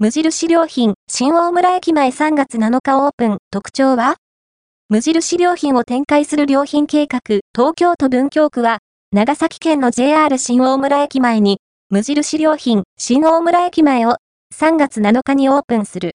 無印良品、新大村駅前3月7日オープン、特徴は？無印良品を展開する良品計画、東京都文京区は、長崎県の JR 新大村駅前に、無印良品、新大村駅前を3月7日にオープンする。